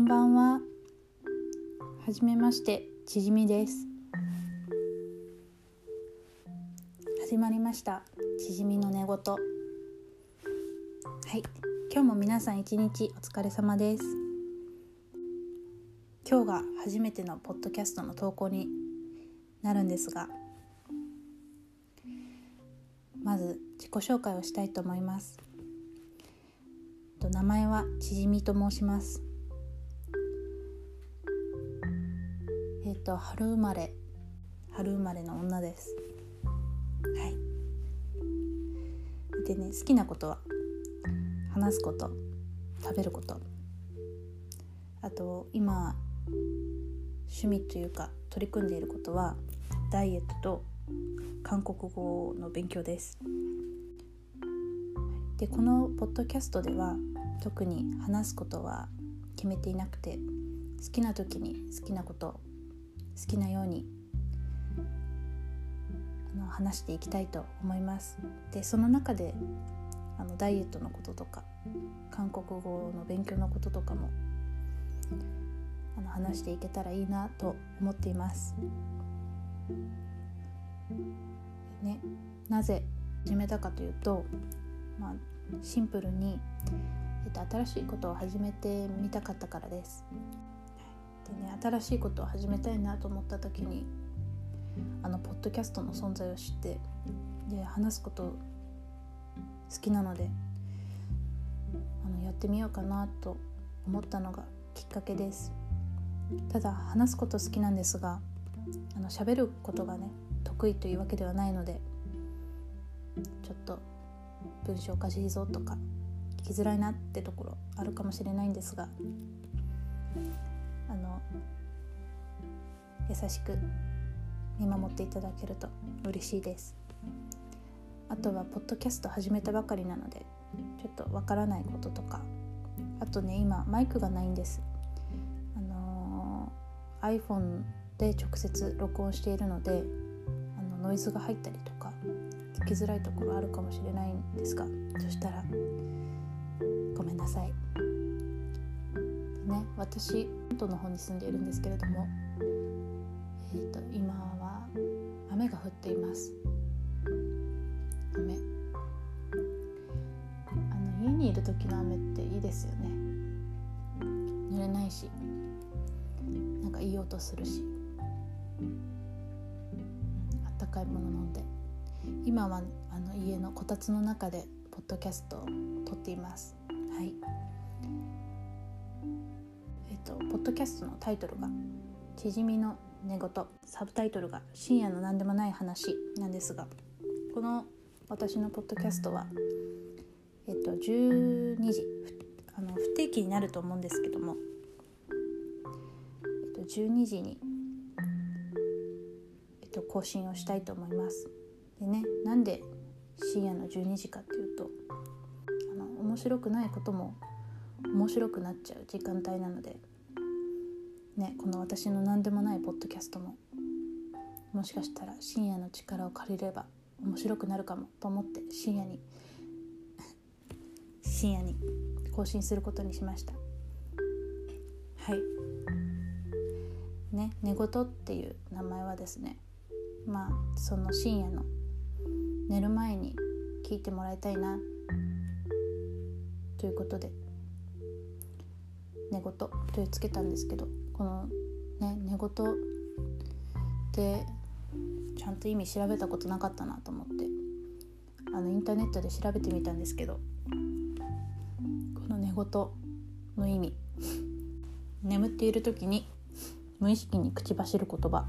んばんは。はじめまして、ちじみです。始まりました。ちじみの寝言。はい、今日も皆さん一日お疲れ様です。今日が初めてのポッドキャストの投稿になるんですが、まず自己紹介をしたいと思います。と名前はちじみと申します。えっ、と春生まれ春生まれの女です。はい。でね好きなことは話すこと食べることあと今趣味というか取り組んでいることはダイエットと韓国語の勉強です。でこのポッドキャストでは特に話すことは決めていなくて好きな時に好きなこと好きなようにあの話していきたいと思いますでその中であのダイエットのこととか韓国語の勉強のこととかもあの話していけたらいいなと思っていますねなぜ始めたかというとまあシンプルに、えっと、新しいことを始めてみたかったからです。でね、新しいことを始めたいなと思った時にあのポッドキャストの存在を知ってで話すこと好きなのであのやってみようかなと思ったのがきっかけです。ただ話すこと好きなんですがあの喋ることがね得意というわけではないのでちょっと文章おかしいぞとか聞きづらいなってところあるかもしれないんですがあの優しく見守っていただけると嬉しいですあとはポッドキャスト始めたばかりなのでちょっとわからないこととかあとね今マイクがないんですあの iPhone で直接録音しているのであのノイズが入ったりとか聞きづらいところあるかもしれないんですがそしたらごめんなさい。ね私関東の方に住んでいるんですけれども、えー、と今は雨が降っています。雨あの家にいる時の雨っていいですよね。濡れないしなんかいい音するしあったかいもの飲んで今はあの家のこたつの中でポッドキャストを撮っています。はい。ドキャストのタイトルが「ちじみの寝言」サブタイトルが「深夜の何でもない話」なんですがこの私のポッドキャストはえっ、と12時あの不定期になると思うんですけども、えっと12時に、えっと更新をしたいと思います。でねなんで深夜の12時かっていうとあの面白くないことも面白くなっちゃう時間帯なので、ね、この私の何でもないポッドキャストももしかしたら深夜の力を借りれば面白くなるかもと思って深夜に 深夜に更新することにしました。はい。ね寝言っていう名前はですねまあその深夜の寝る前に聞いてもらいたいなということで寝言というつけたんですけどこのね寝言ってちゃんと意味調べたことなかったなと思ってあのインターネットで調べてみたんですけどこの寝言の意味眠っている時に無意識に口走る言葉。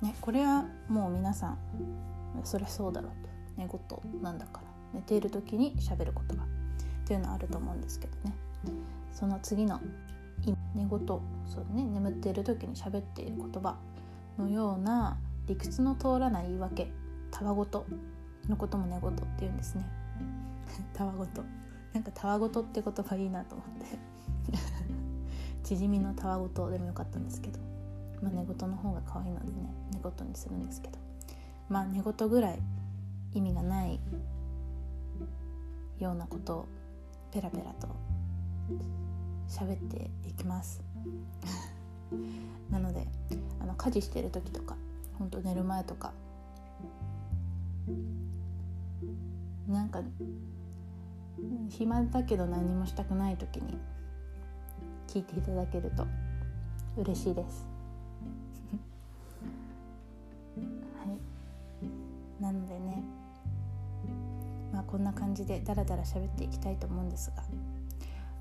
ね、これはもう皆さんそりゃそうだろうと。寝言なんだから。寝ている時に喋る言葉。っていうのはあると思うんですけどね。その次の意味寝言そうね眠っている時に喋っている言葉のような理屈の通らない言い訳たわごとのことも寝言って言うんですね。たわごと。なんかたわごとって言葉いいなと思って。縮みのたわごとでもよかったんですけど。まあ、寝言の方が可愛いのでね寝言にするんですけど。まあ寝言ぐらい意味がないようなことをペラペラと喋っていきます。なのであの家事してる時とかほんと寝る前とかなんか暇だけど何もしたくない時に聞いていただけると嬉しいです。はい。なのでこんな感じでダラダラ喋っていきたいと思うんですが。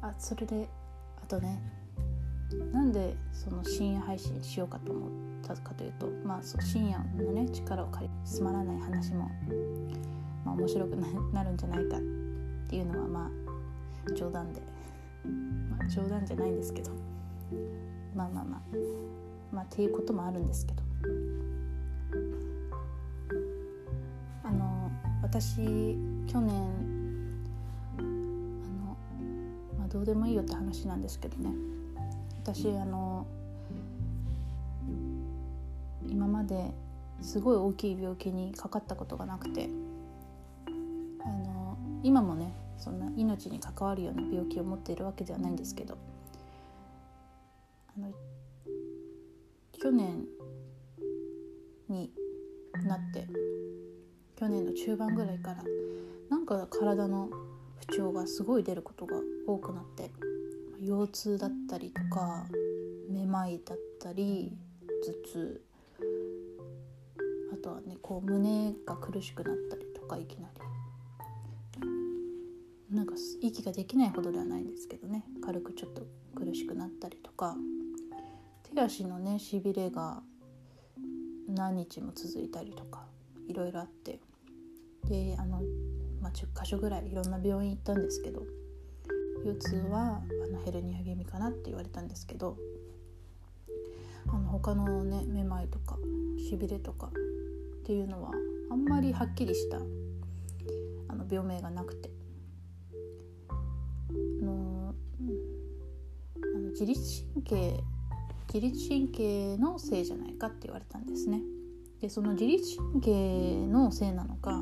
あそれであとねなんでその深夜配信しようかと思ったかというとまあそう深夜のね力を借りつまらない話も、まあ、面白くなるんじゃないかっていうのはまあ冗談で、まあ、冗談じゃないんですけど。まあまあまあまあっていうこともあるんですけど。あの私去年あの、まあ、どうでもいいよって話なんですけどね。私あの今まですごい大きい病気にかかったことがなくてあの今もねそんな命に関わるような病気を持っているわけではないんですけど去年の中盤ぐらいからなんか体の不調がすごい出ることが多くなって腰痛だったりとかめまいだったり頭痛あとはねこう胸が苦しくなったりとかいきなり。なんか息ができないほどではないんですけどね軽くちょっと苦しくなったりとか手足のねしびれが何日も続いたりとかいろいろあってであの、まあ、10か所ぐらいいろんな病院行ったんですけど腰痛はあのヘルニア気味かなって言われたんですけどあの他のねめまいとかしびれとかっていうのはあんまりはっきりしたあの病名がなくてあのあの自律神経自律神経のせいじゃないかって言われたんですね。でその自律神経のせいなのか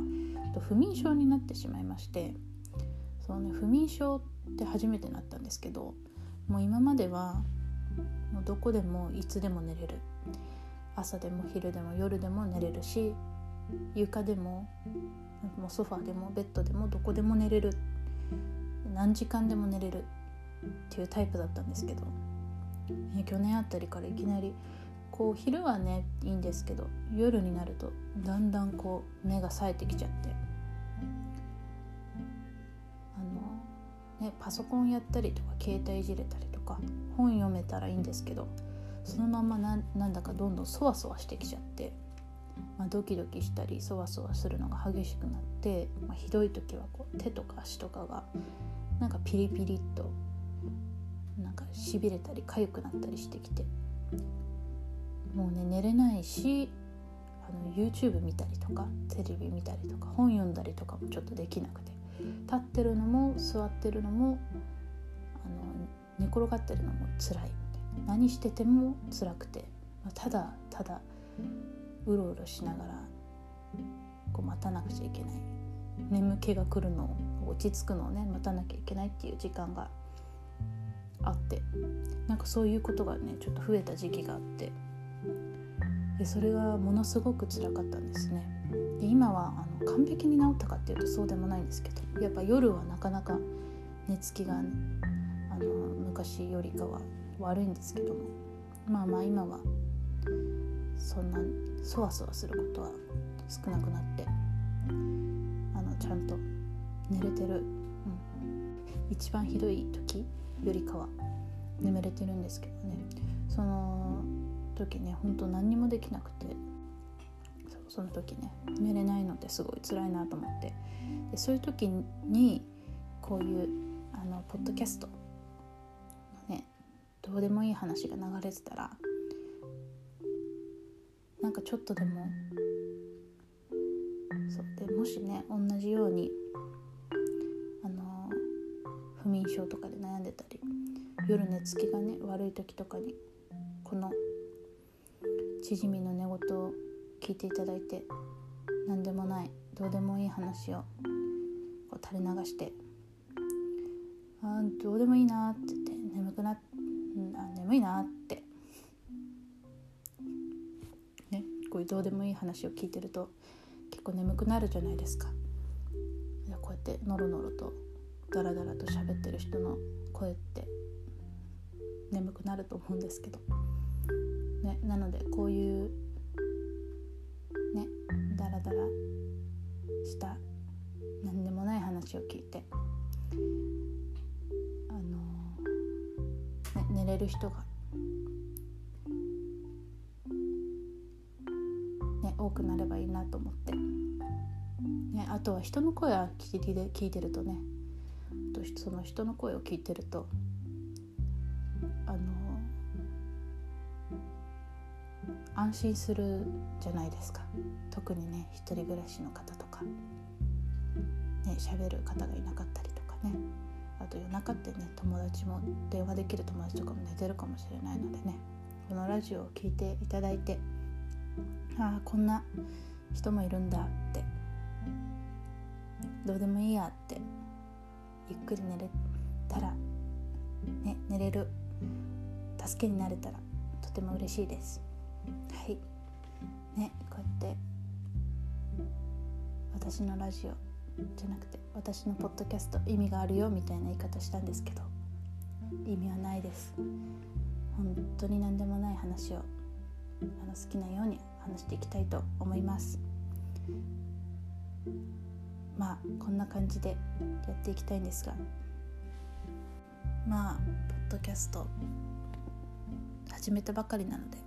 不眠症になってしまいましてその、ね、不眠症って初めてなったんですけどもう今まではもうどこでもいつでも寝れる。朝でも昼でも夜でも寝れるし床でももうソファーでもベッドでもどこでも寝れる。何時間でも寝れるっていうタイプだったんですけど去年あたりからいきなりこう昼はねいいんですけど夜になるとだんだんこう目が冴えてきちゃって。あのねパソコンやったりとか携帯いじれたりとか本読めたらいいんですけどそのままなんだかどんどんそわそわしてきちゃって、まあ、ドキドキしたりそわそわするのが激しくなって、まあ、ひどい時はこう手とか足とかがなんかピリピリっとなんかしびれたり痒くなったりしてきて。もうね寝れないしあの YouTube 見たりとかテレビ見たりとか本読んだりとかもちょっとできなくて。立ってるのも座ってるのもあの寝転がってるのも辛い何してても辛くて、ま、ただただうろうろしながらこう待たなくちゃいけない。眠気が来るのを落ち着くのをね待たなきゃいけないっていう時間があって。なんかそういうことがねちょっと増えた時期があって。でそれがものすごく辛かったんですね。で今はあの完璧に治ったかっていうとそうでもないんですけどやっぱ夜はなかなか寝つきが、ね、あの昔よりかは悪いんですけどもまあまあ今はそんなそわそわすることは少なくなってあのちゃんと寝れてる、うん、一番ひどい時よりかは眠れてるんですけどね。その時ねほんと何にもできなくて。その時ね寝れないのですごい辛いなと思って。でそういう時にこういうあのポッドキャストのねどうでもいい話が流れてたらなんかちょっとでもそうでもしね同じようにあの不眠症とかで悩んでたり夜寝つきがね悪い時とかにこのしじみの寝言を聞いていただいて何でもないどうでもいい話をこう垂れ流してああどうでもいいなって言って眠くなっあ眠いなって。ねこういうどうでもいい話を聞いてると結構眠くなるじゃないですか。いやこうやってノロノロとダラダラと喋ってる人の声って眠くなると思うんですけど、ね、なのでこういうねダラダラした何でもない話を聞いてあの、ね、寝れる人が、ね、多くなればいいなと思って、ね、あとは人の声は聞いて聞いてるとねとその人の声を聞いてると安心するじゃないですか。特にね一人暮らしの方とか。ね喋る方がいなかったりとかね。あと夜中ってね友達も電話できる友達とかも寝てるかもしれないのでね。このラジオを聴いていただいてああこんな人もいるんだって。どうでもいいやってゆっくり寝れたらね寝れる助けになれたらとても嬉しいです。はい。ねこうやって。私のラジオ。じゃなくて私のポッドキャスト。意味があるよ。みたいな言い方したんですけど。意味はないです。本当に何でもない話を。あの好きなように。話していきたいと思います。まあこんな感じで。やっていきたいんですが。まあポッドキャスト。始めたばかりなので。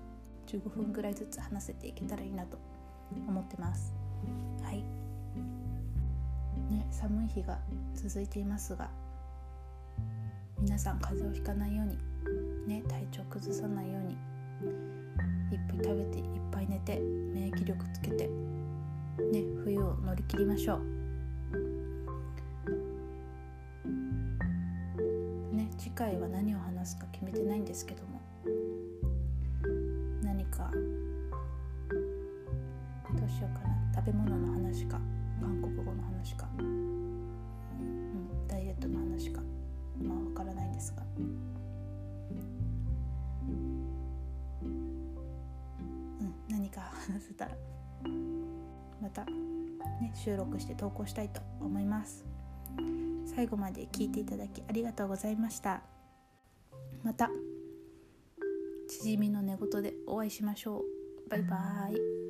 15分ぐらいずつ話せていけたらいいなと思ってます。はい。ね寒い日が続いていますが皆さん風邪をひかないようにね体調崩さないようにいっぱい食べていっぱい寝て免疫力つけてね冬を乗り切りましょう。ね次回は何を話すか決めてないんですけどもか。どうしようかな。食べ物の話か。韓国語の話か、うん、ダイエットの話か。まあわからないんですが。うん何か話せたら。またね収録して投稿したいと思います。最後まで聞いていただきありがとうございました。また。しじみの寝言でお会いしましょう。バイバーイ。